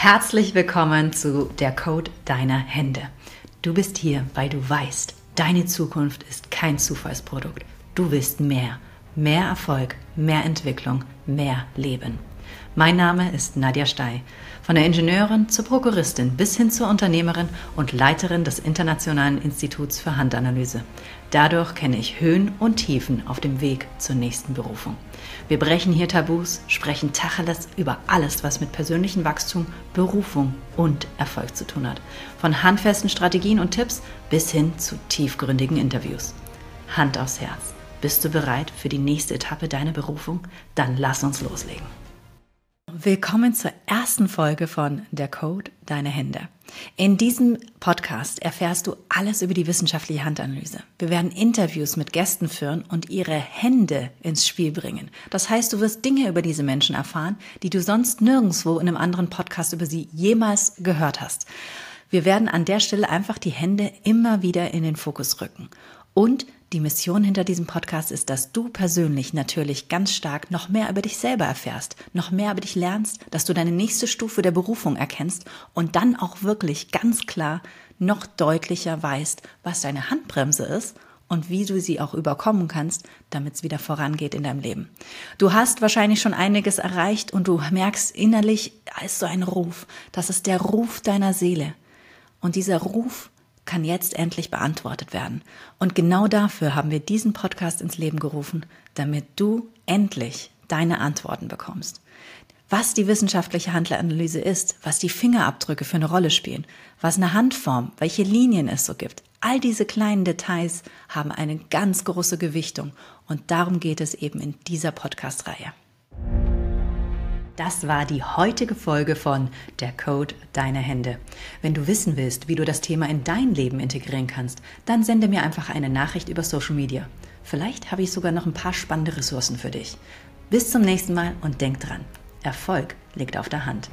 Herzlich willkommen zu der Code deiner Hände. Du bist hier, weil du weißt, deine Zukunft ist kein Zufallsprodukt. Du willst mehr, mehr Erfolg, mehr Entwicklung, mehr Leben. Mein Name ist Nadja Stey. Von der Ingenieurin zur Prokuristin bis hin zur Unternehmerin und Leiterin des Internationalen Instituts für Handanalyse. Dadurch kenne ich Höhen und Tiefen auf dem Weg zur nächsten Berufung. Wir brechen hier Tabus, sprechen Tacheles über alles, was mit persönlichem Wachstum, Berufung und Erfolg zu tun hat. Von handfesten Strategien und Tipps bis hin zu tiefgründigen Interviews. Hand aufs Herz. Bist du bereit für die nächste Etappe deiner Berufung? Dann lass uns loslegen. Willkommen zur ersten Folge von Der Code Deine Hände. In diesem Podcast erfährst du alles über die wissenschaftliche Handanalyse. Wir werden Interviews mit Gästen führen und ihre Hände ins Spiel bringen. Das heißt, du wirst Dinge über diese Menschen erfahren, die du sonst nirgendwo in einem anderen Podcast über sie jemals gehört hast. Wir werden an der Stelle einfach die Hände immer wieder in den Fokus rücken. Und die Mission hinter diesem Podcast ist, dass du persönlich natürlich ganz stark noch mehr über dich selber erfährst, noch mehr über dich lernst, dass du deine nächste Stufe der Berufung erkennst und dann auch wirklich ganz klar noch deutlicher weißt, was deine Handbremse ist und wie du sie auch überkommen kannst, damit es wieder vorangeht in deinem Leben. Du hast wahrscheinlich schon einiges erreicht und du merkst innerlich, da ist so ein Ruf. Das ist der Ruf deiner Seele. Und dieser Ruf kann jetzt endlich beantwortet werden. Und genau dafür haben wir diesen Podcast ins Leben gerufen, damit du endlich deine Antworten bekommst. Was die wissenschaftliche Handleranalyse ist, was die Fingerabdrücke für eine Rolle spielen, was eine Handform, welche Linien es so gibt. All diese kleinen Details haben eine ganz große Gewichtung und darum geht es eben in dieser Podcast-Reihe. Das war die heutige Folge von Der Code deiner Hände. Wenn du wissen willst, wie du das Thema in dein Leben integrieren kannst, dann sende mir einfach eine Nachricht über Social Media. Vielleicht habe ich sogar noch ein paar spannende Ressourcen für dich. Bis zum nächsten Mal und denk dran, Erfolg liegt auf der Hand.